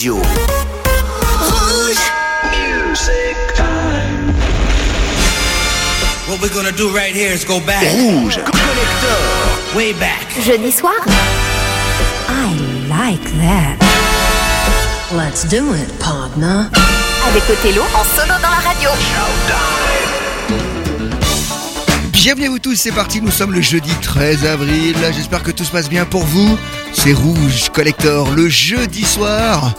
radio. What we're gonna do right here is go back. Rouge. Collector. Way back. Jeudi soir I like that. Let's do it, partner. avec Othello en solo dans la radio. Bienvenue à vous tous, c'est parti, nous sommes le jeudi 13 avril, j'espère que tout se passe bien pour vous. C'est Rouge Collector, le jeudi soir.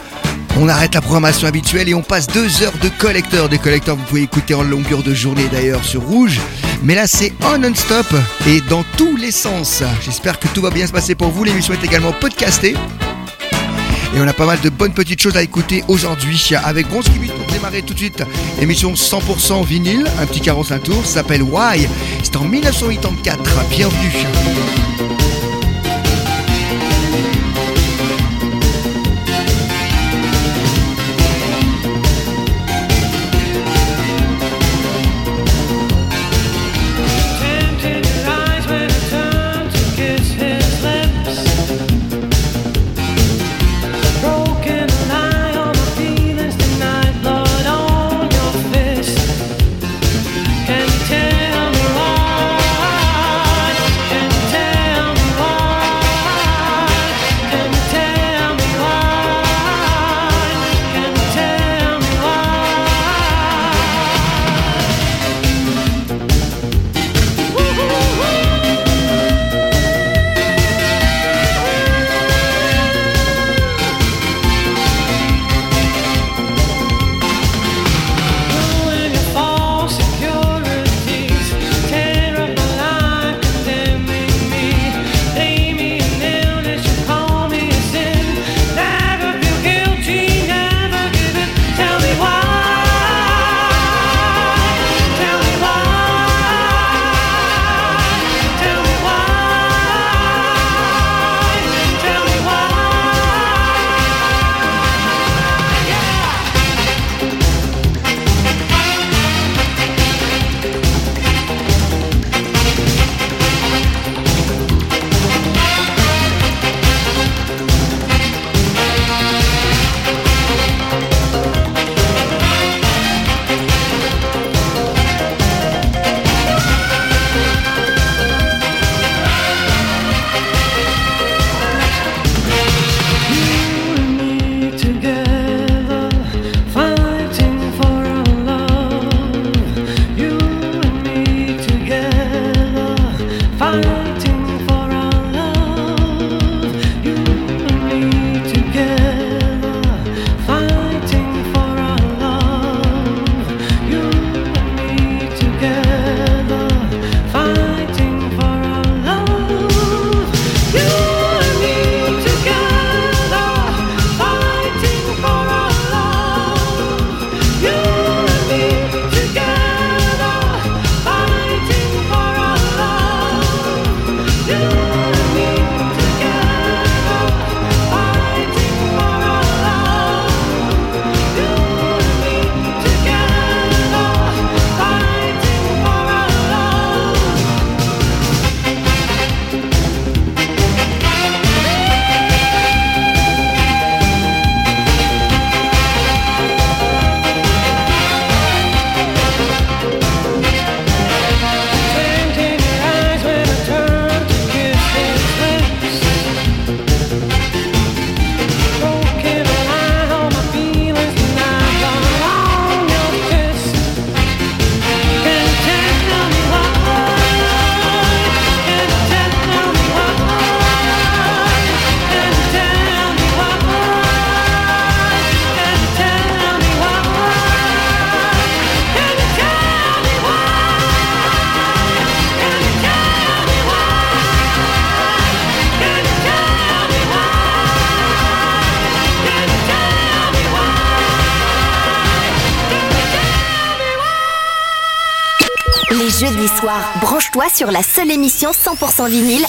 On arrête la programmation habituelle et on passe deux heures de collecteur. Des collecteurs, vous pouvez écouter en longueur de journée d'ailleurs sur Rouge. Mais là, c'est on non-stop et dans tous les sens. J'espère que tout va bien se passer pour vous. L'émission est également podcastée. Et on a pas mal de bonnes petites choses à écouter aujourd'hui avec Bronze Limite pour démarrer tout de suite. Émission 100% vinyle, un petit 45 tours, s'appelle Why. C'est en 1984. Bienvenue. Sur la seule émission 100% vinyle,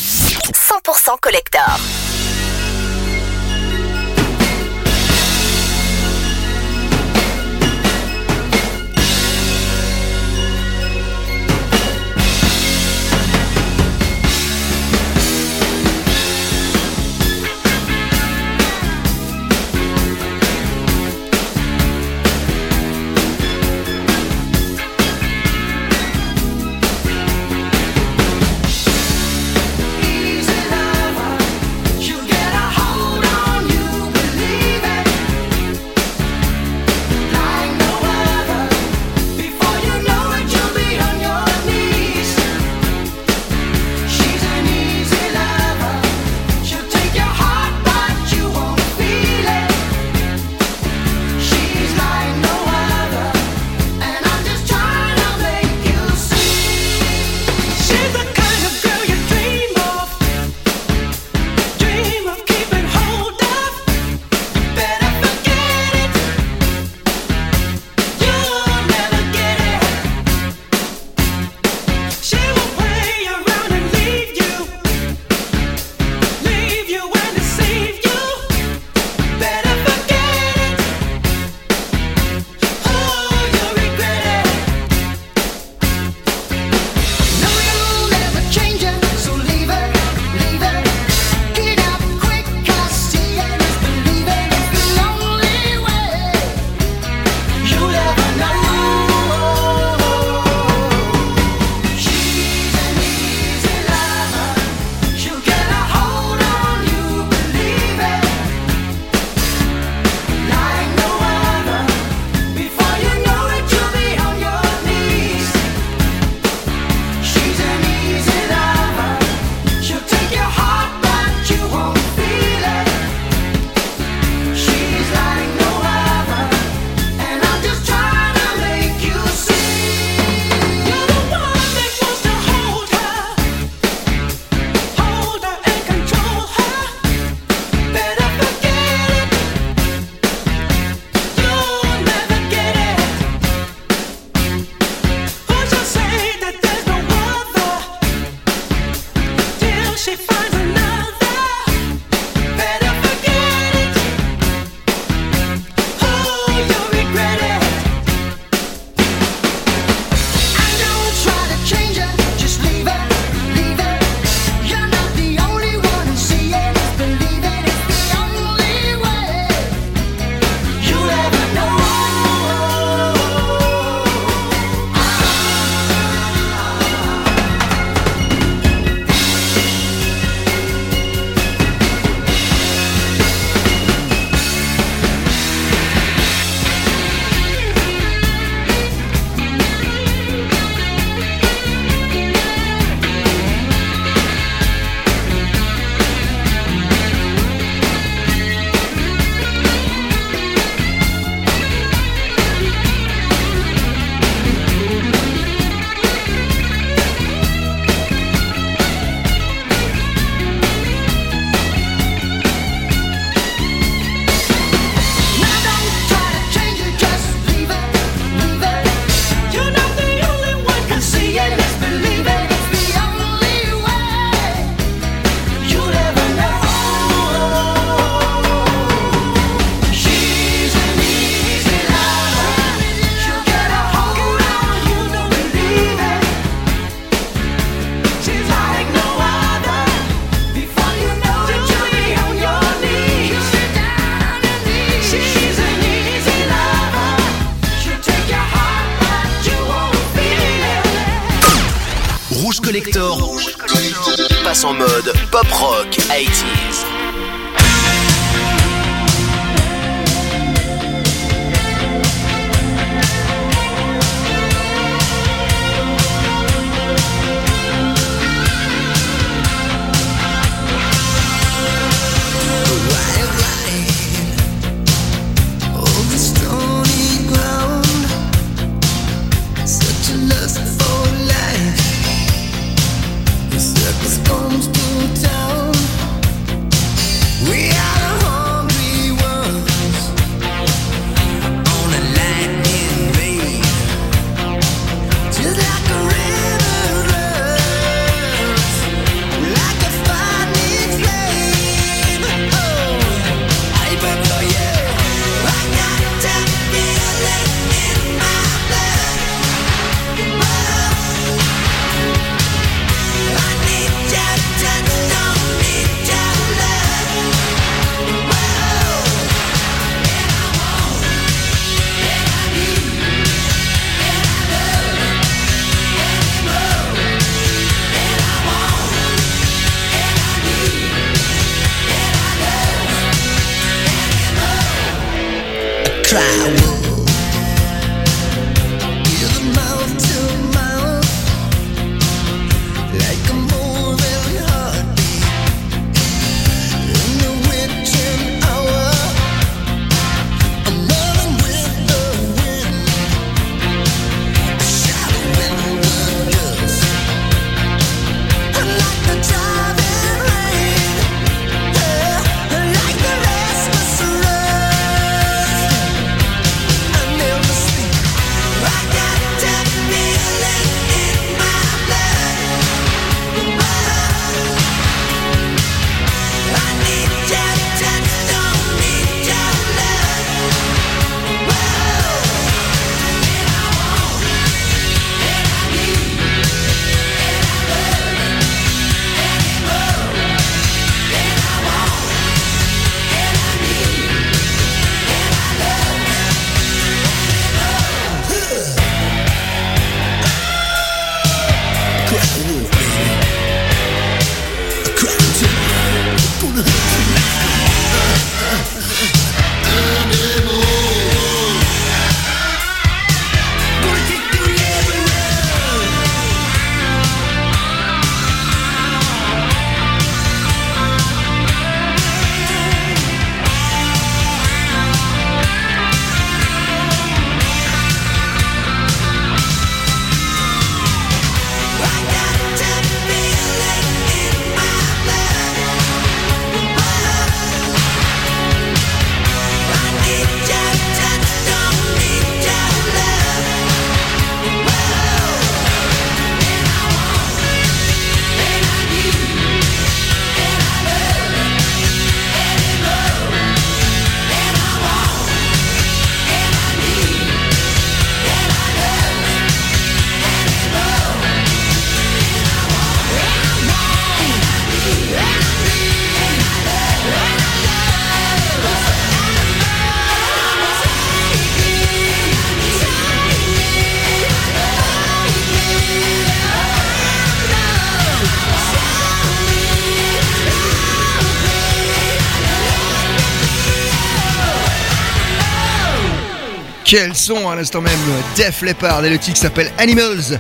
Quel son à l'instant même Def Leppard et le titre s'appelle Animals.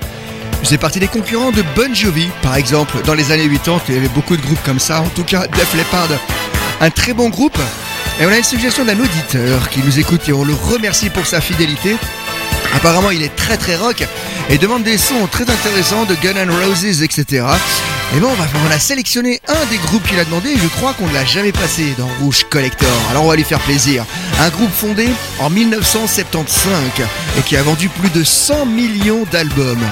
C'est parti des concurrents de Bon Jovi, par exemple. Dans les années 80, il y avait beaucoup de groupes comme ça. En tout cas, Def Leppard, un très bon groupe. Et on a une suggestion d'un auditeur qui nous écoute et on le remercie pour sa fidélité. Apparemment, il est très très rock et demande des sons très intéressants de Gun N' Roses, etc. Et bon, on, va, on a sélectionné un des groupes qu'il a demandé je crois qu'on ne l'a jamais passé dans Rouge Collector. Alors on va lui faire plaisir. Un groupe fondé en 1975 et qui a vendu plus de 100 millions d'albums.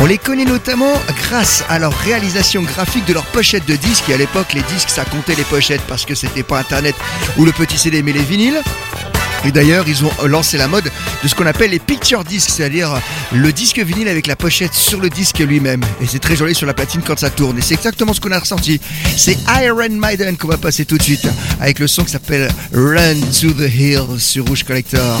On les connaît notamment grâce à leur réalisation graphique de leurs pochettes de disques. Et à l'époque, les disques, ça comptait les pochettes parce que c'était pas Internet ou le petit CD, mais les vinyles. Et d'ailleurs, ils ont lancé la mode de ce qu'on appelle les picture discs, c'est-à-dire le disque vinyle avec la pochette sur le disque lui-même. Et c'est très joli sur la platine quand ça tourne. Et c'est exactement ce qu'on a ressenti. C'est Iron Maiden qu'on va passer tout de suite avec le son qui s'appelle Run to the Hills sur Rouge Collector.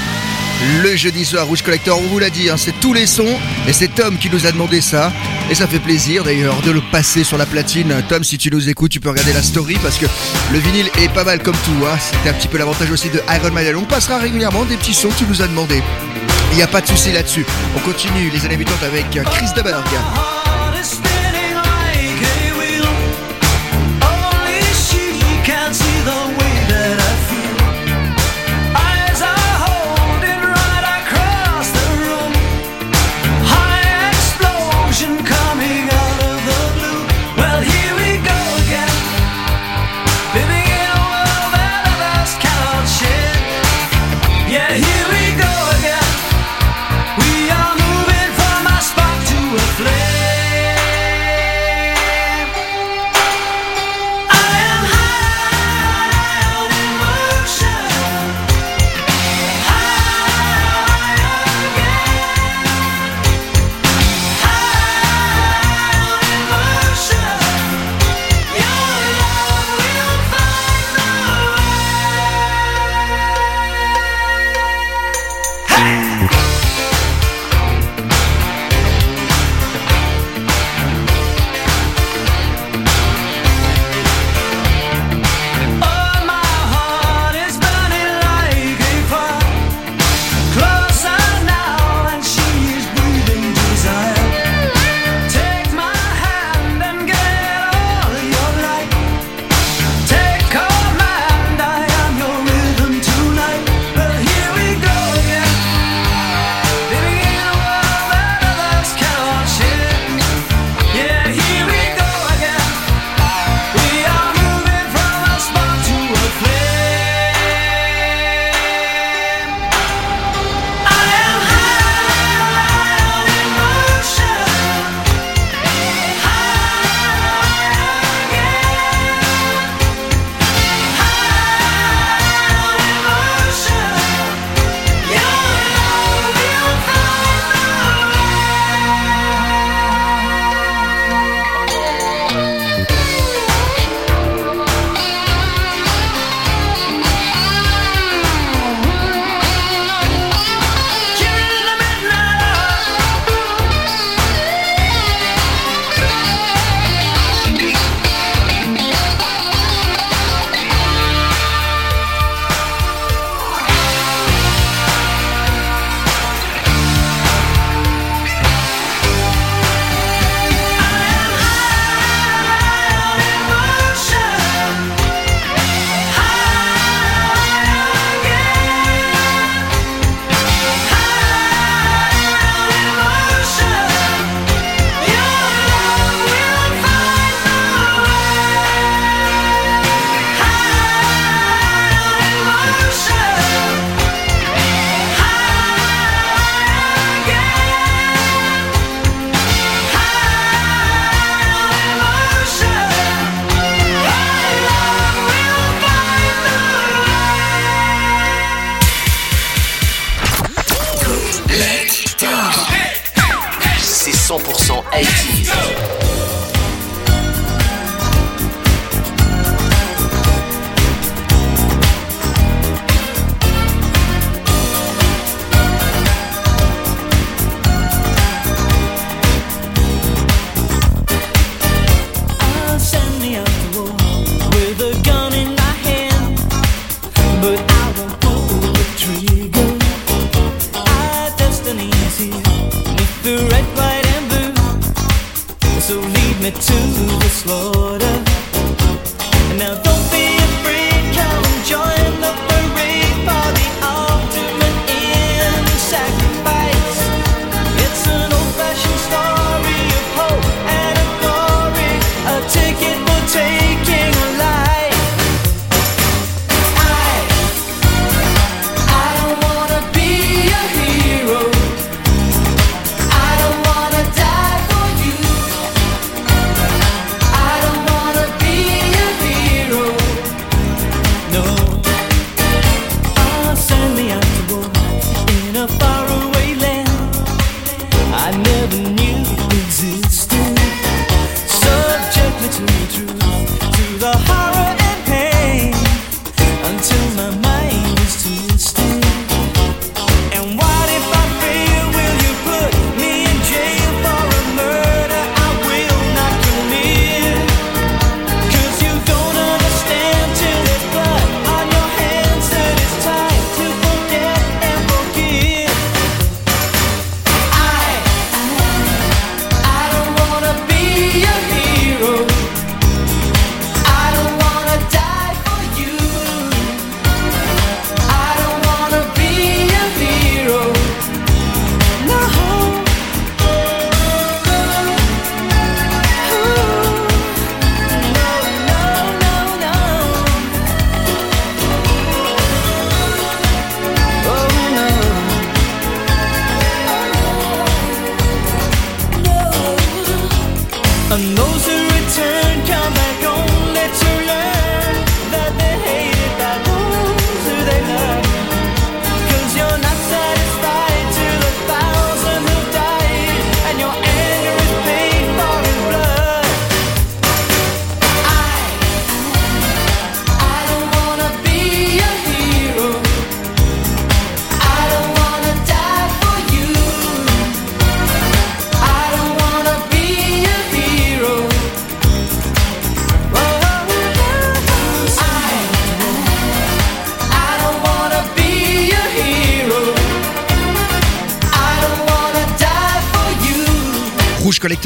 le jeudi soir. Rouge Collector, on vous l'a dit, hein, c'est tous les sons. Et c'est Tom qui nous a demandé ça. Et ça fait plaisir d'ailleurs de le passer sur la platine. Tom, si tu nous écoutes, tu peux regarder la story parce que le vinyle est pas mal comme tout. Hein. C'était un petit peu l'avantage aussi de Iron Maiden. On passera régulièrement des petits sons que tu nous as demandés. Il n'y a pas de souci là-dessus. On continue les années 80 avec Chris Daberg.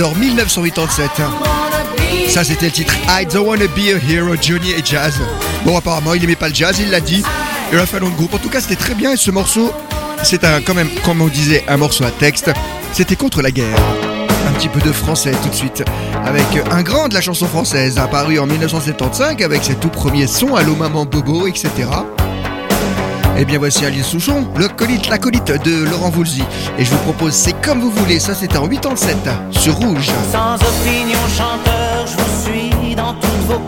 1987. Ça, c'était le titre I Don't Wanna Be a Hero, Johnny et Jazz. Bon, apparemment, il aimait pas le jazz, il l'a dit. Il a fait un autre groupe. En tout cas, c'était très bien. Et ce morceau, c'est un, quand même, comme on disait, un morceau à texte. C'était contre la guerre. Un petit peu de français tout de suite. Avec un grand de la chanson française, apparu en 1975 avec ses tout premiers sons Allô Maman Bobo, etc. Eh bien voici Alice Souchon, le colite, l'acolyte de Laurent Voulzy. Et je vous propose C'est comme vous voulez, ça c'est en 87 sur Rouge. Sans opinion chanteur, je vous suis dans toutes vos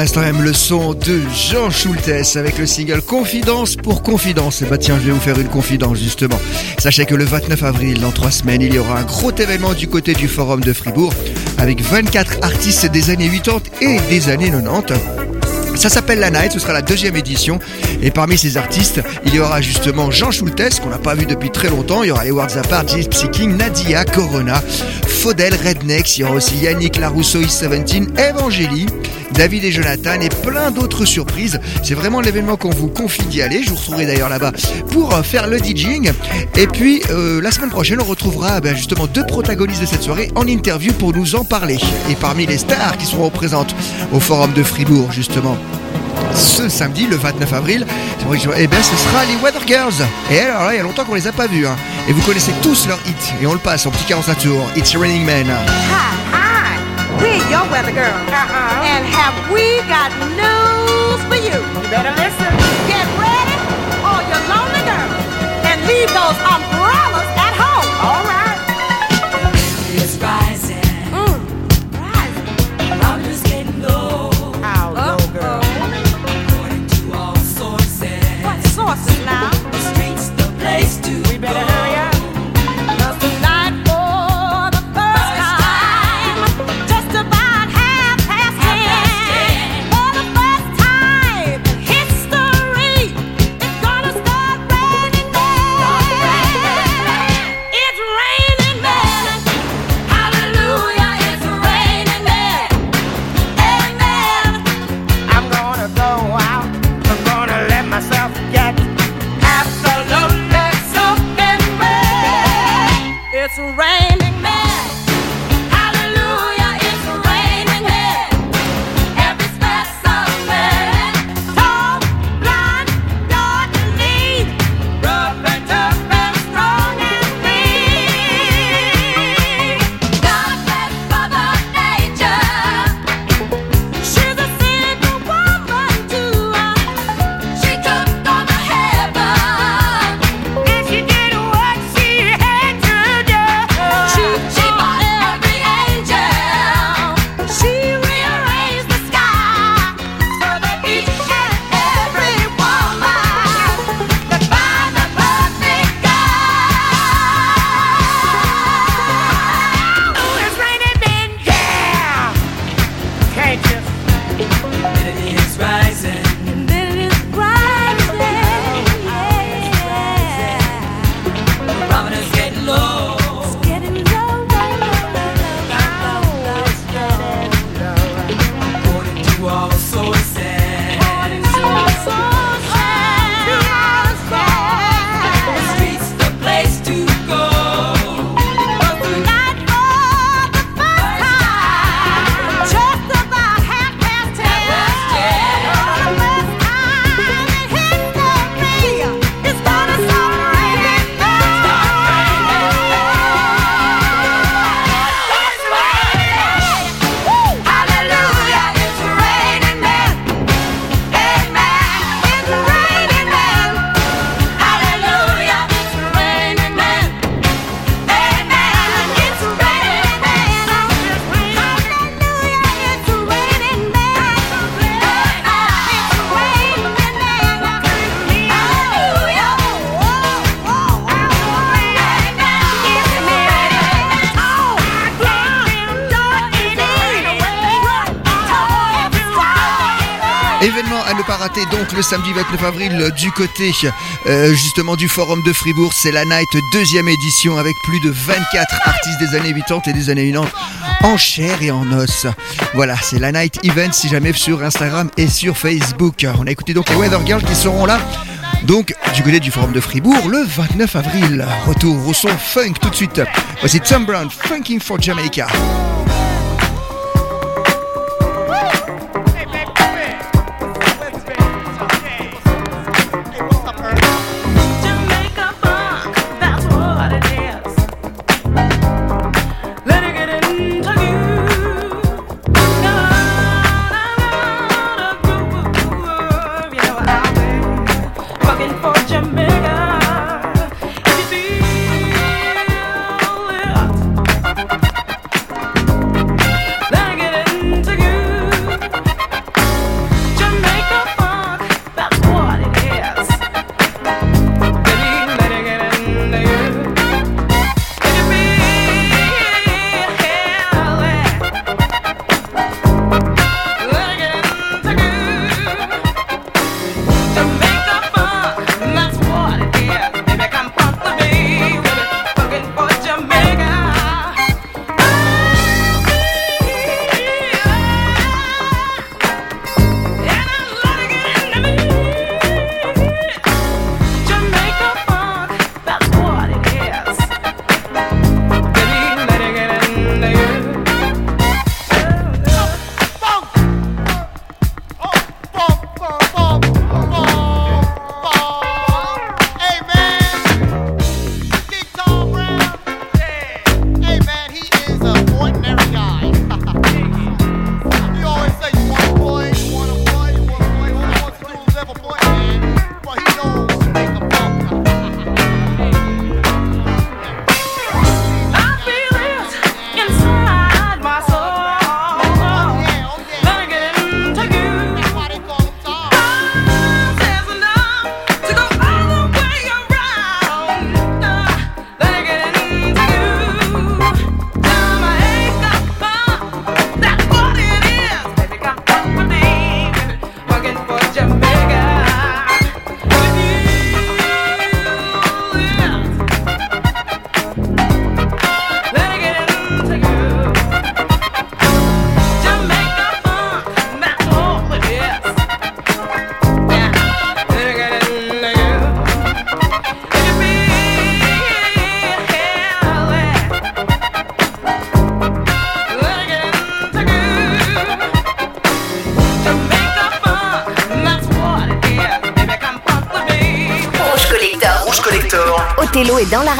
l'instant même le son de Jean Schultes avec le single Confidence pour Confidence. Et bah tiens, je vais vous faire une confidence justement. Sachez que le 29 avril, dans trois semaines, il y aura un gros événement du côté du Forum de Fribourg avec 24 artistes des années 80 et des années 90. Ça s'appelle La Night, ce sera la deuxième édition. Et parmi ces artistes, il y aura justement Jean Schultes, qu'on n'a pas vu depuis très longtemps. Il y aura les Words Apart, Gypsy King, Nadia, Corona, Faudel, Rednex. Il y aura aussi Yannick Larousseau, Is 17, Evangélie, David et Jonathan et plein d'autres surprises. C'est vraiment l'événement qu'on vous confie d'y aller. Je vous retrouverai d'ailleurs là-bas pour euh, faire le DJing. Et puis, euh, la semaine prochaine, on retrouvera ben, justement deux protagonistes de cette soirée en interview pour nous en parler. Et parmi les stars qui seront présentes au Forum de Fribourg, justement, ce samedi, le 29 avril, je- eh ben, ce sera les Weather Girls. Et alors là, il y a longtemps qu'on les a pas vus. hein. Et vous connaissez tous leur hit. Et on le passe en petit 45 tours. It's Raining Man. We're your weather girl. Uh-huh. And have we got news for you? You better listen. Get ready, all your lonely girls. And leave those umbrellas samedi 29 avril du côté euh, justement du Forum de Fribourg. C'est la Night deuxième édition avec plus de 24 artistes des années 80 et des années 90 en chair et en os. Voilà, c'est la Night Event si jamais sur Instagram et sur Facebook. On a écouté donc les Weather Girls qui seront là. Donc, du côté du Forum de Fribourg, le 29 avril. Retour au son funk tout de suite. Voici Tom Brown, Funking for. Jamaica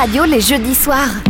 radio les jeudis soirs.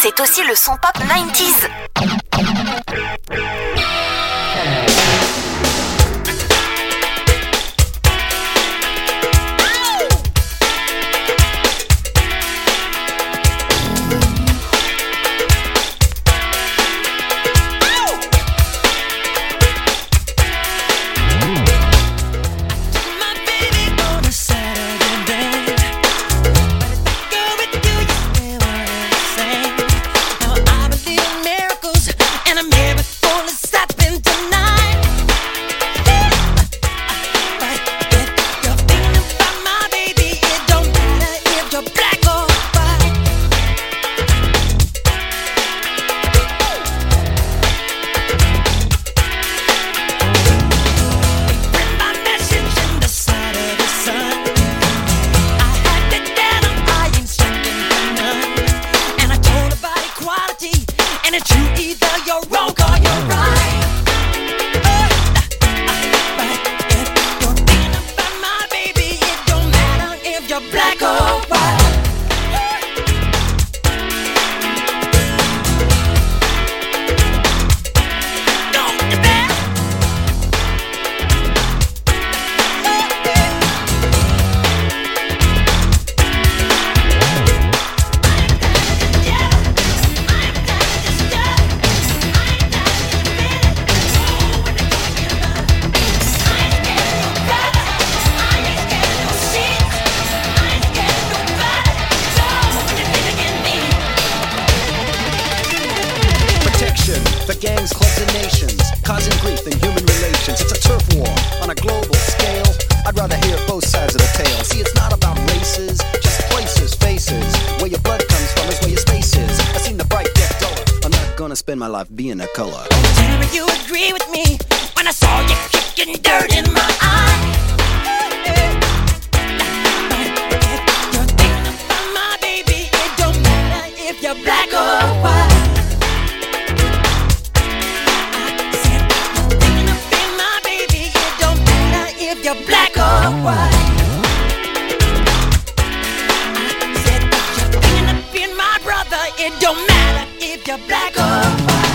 C'est aussi le son pop 90s. You're black or white.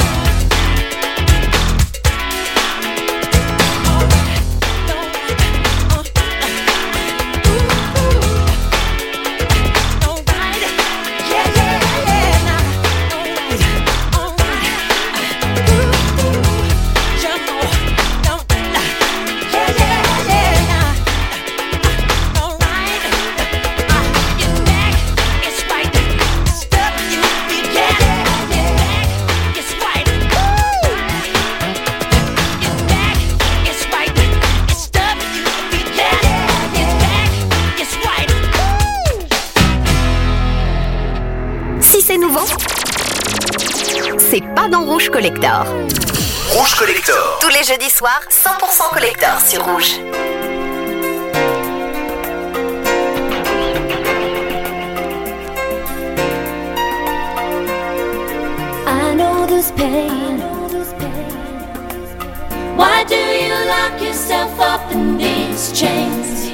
Collector. Rouge Collector. Tous les jeudis soirs, 100% Collector sur Rouge. I know this pain. Why do you lock yourself up in these chains?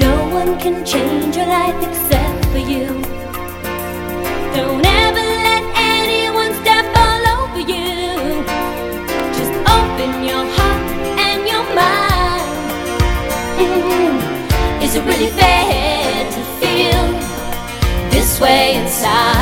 No one can change your life except for you. on your heart and your mind. Mm-hmm. Is it really fair to feel this way inside?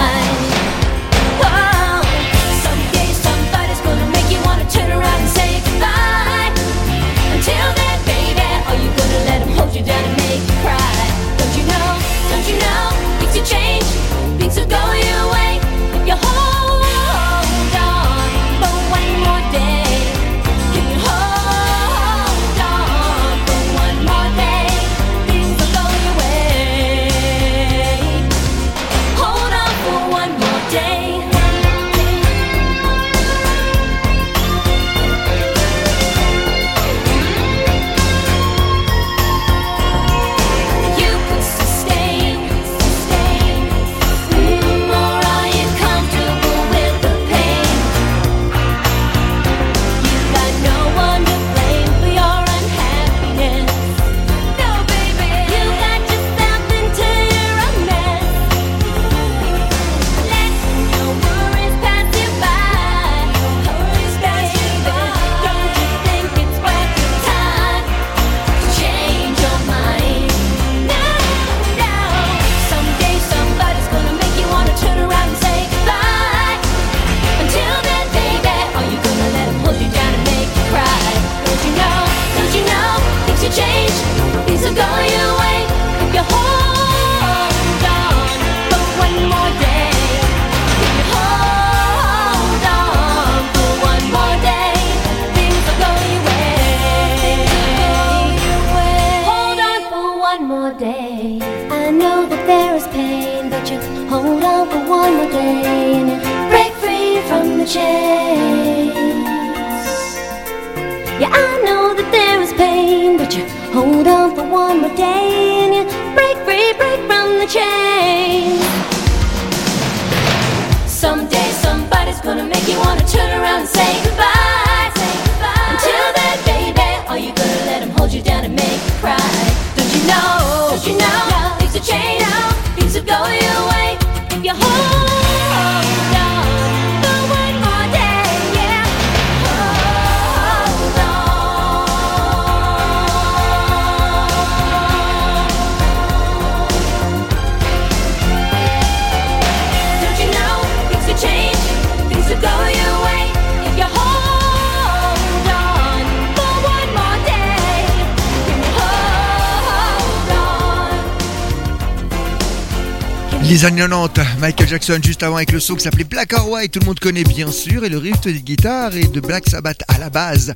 Les années 90, Michael Jackson juste avant avec le son qui s'appelait Black or White, tout le monde connaît bien sûr, et le riff de guitare et de Black Sabbath à la base.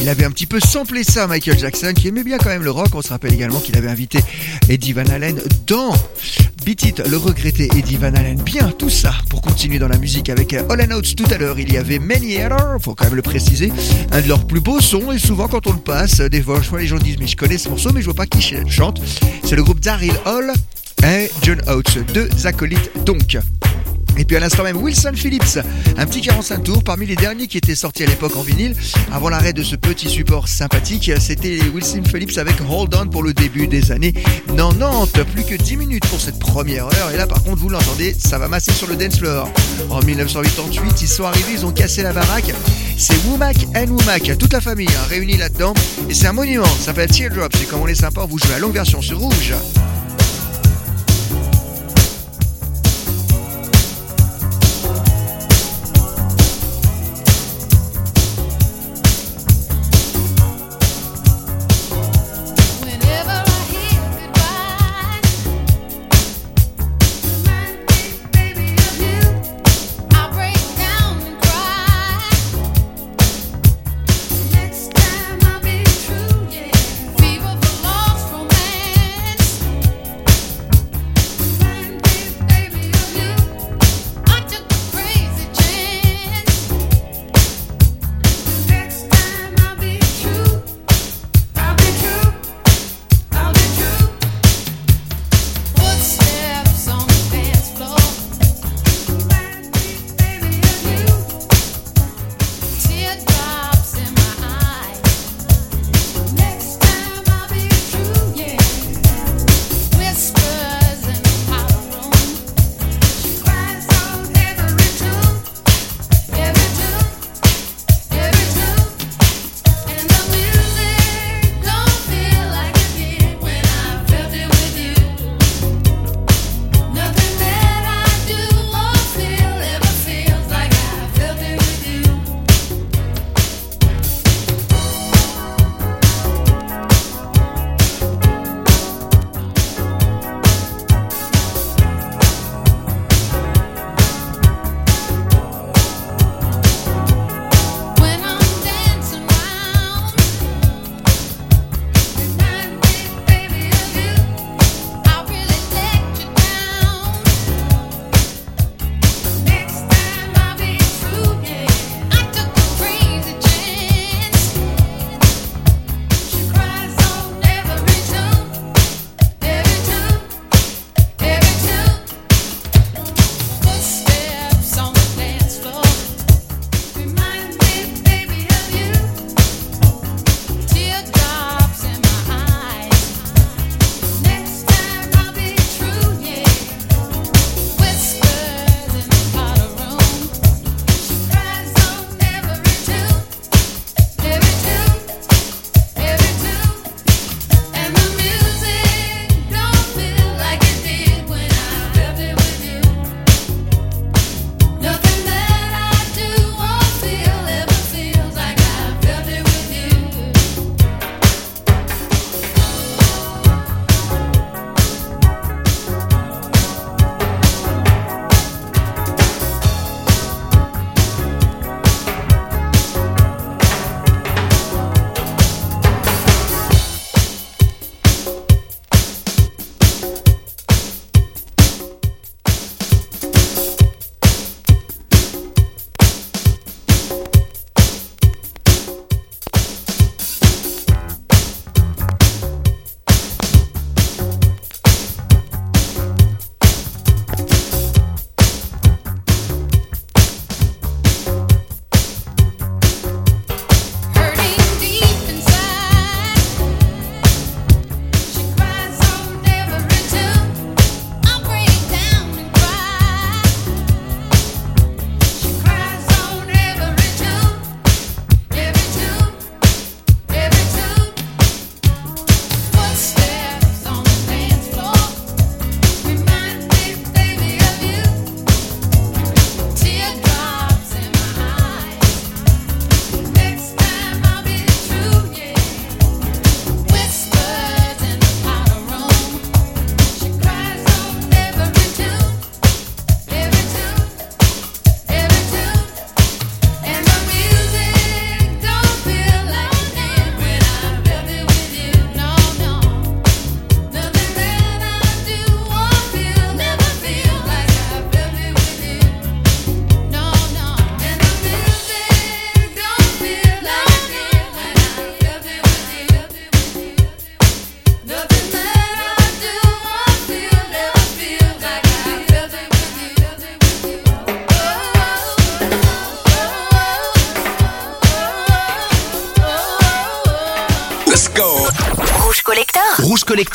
Il avait un petit peu samplé ça, Michael Jackson, qui aimait bien quand même le rock. On se rappelle également qu'il avait invité Eddie Van Halen dans Beat It, le regretté Eddie Van Halen. Bien, tout ça pour continuer dans la musique avec All Notes tout à l'heure. Il y avait Many Error, faut quand même le préciser, un de leurs plus beaux sons, et souvent quand on le passe, des fois les gens disent mais je connais ce morceau, mais je vois pas qui ch- chante. C'est le groupe Daryl Hall et John Oates, deux acolytes donc. Et puis à l'instant même, Wilson Phillips, un petit 45 tours parmi les derniers qui étaient sortis à l'époque en vinyle. Avant l'arrêt de ce petit support sympathique, c'était Wilson Phillips avec Hold On pour le début des années 90. Plus que 10 minutes pour cette première heure. Et là, par contre, vous l'entendez, ça va masser sur le dance floor. En 1988, ils sont arrivés, ils ont cassé la baraque. C'est Womack and Womack, toute la famille hein, réunie là-dedans. Et c'est un monument, ça s'appelle Teardrop. C'est comme on est sympa, vous joue la longue version sur rouge.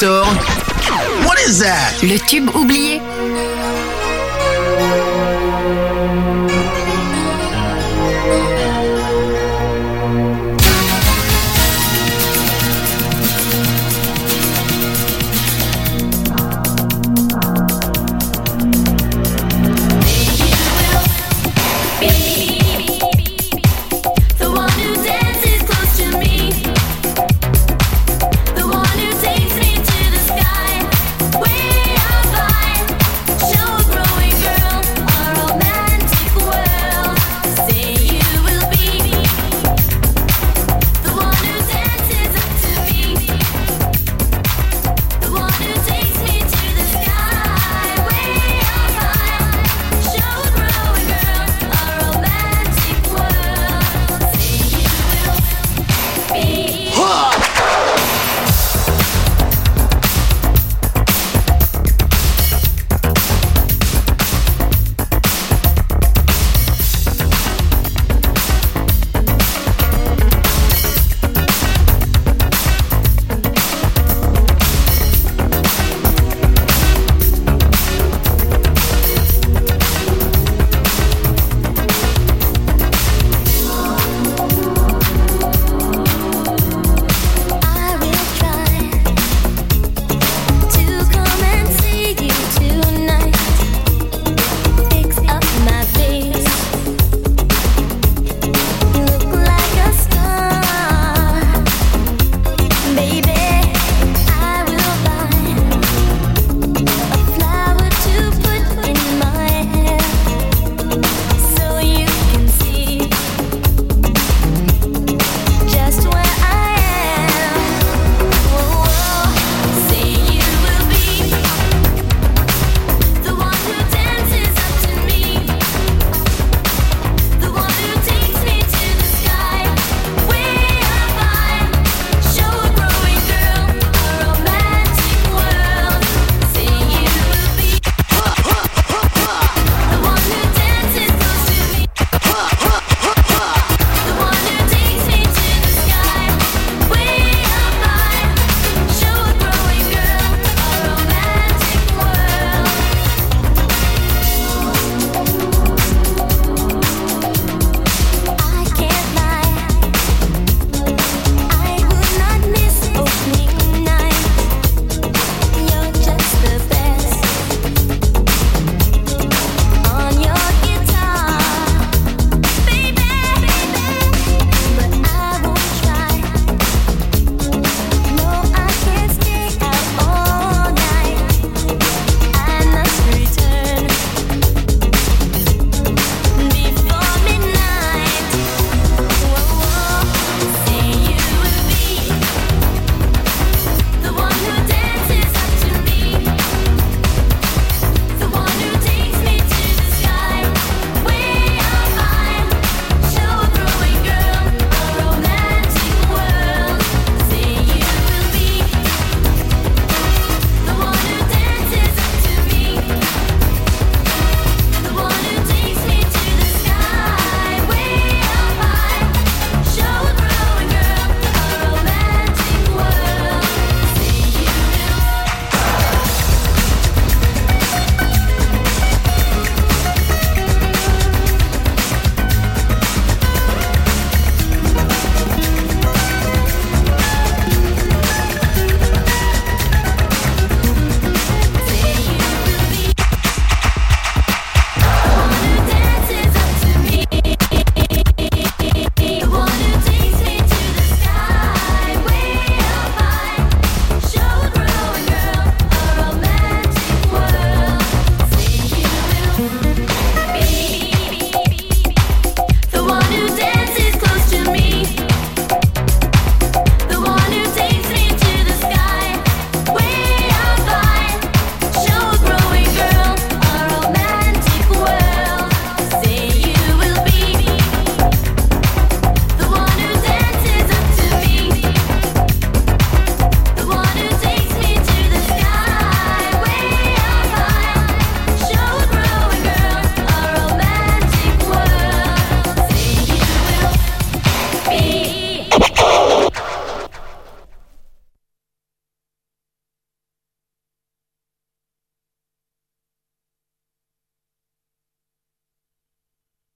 What is that? Le tube oublié.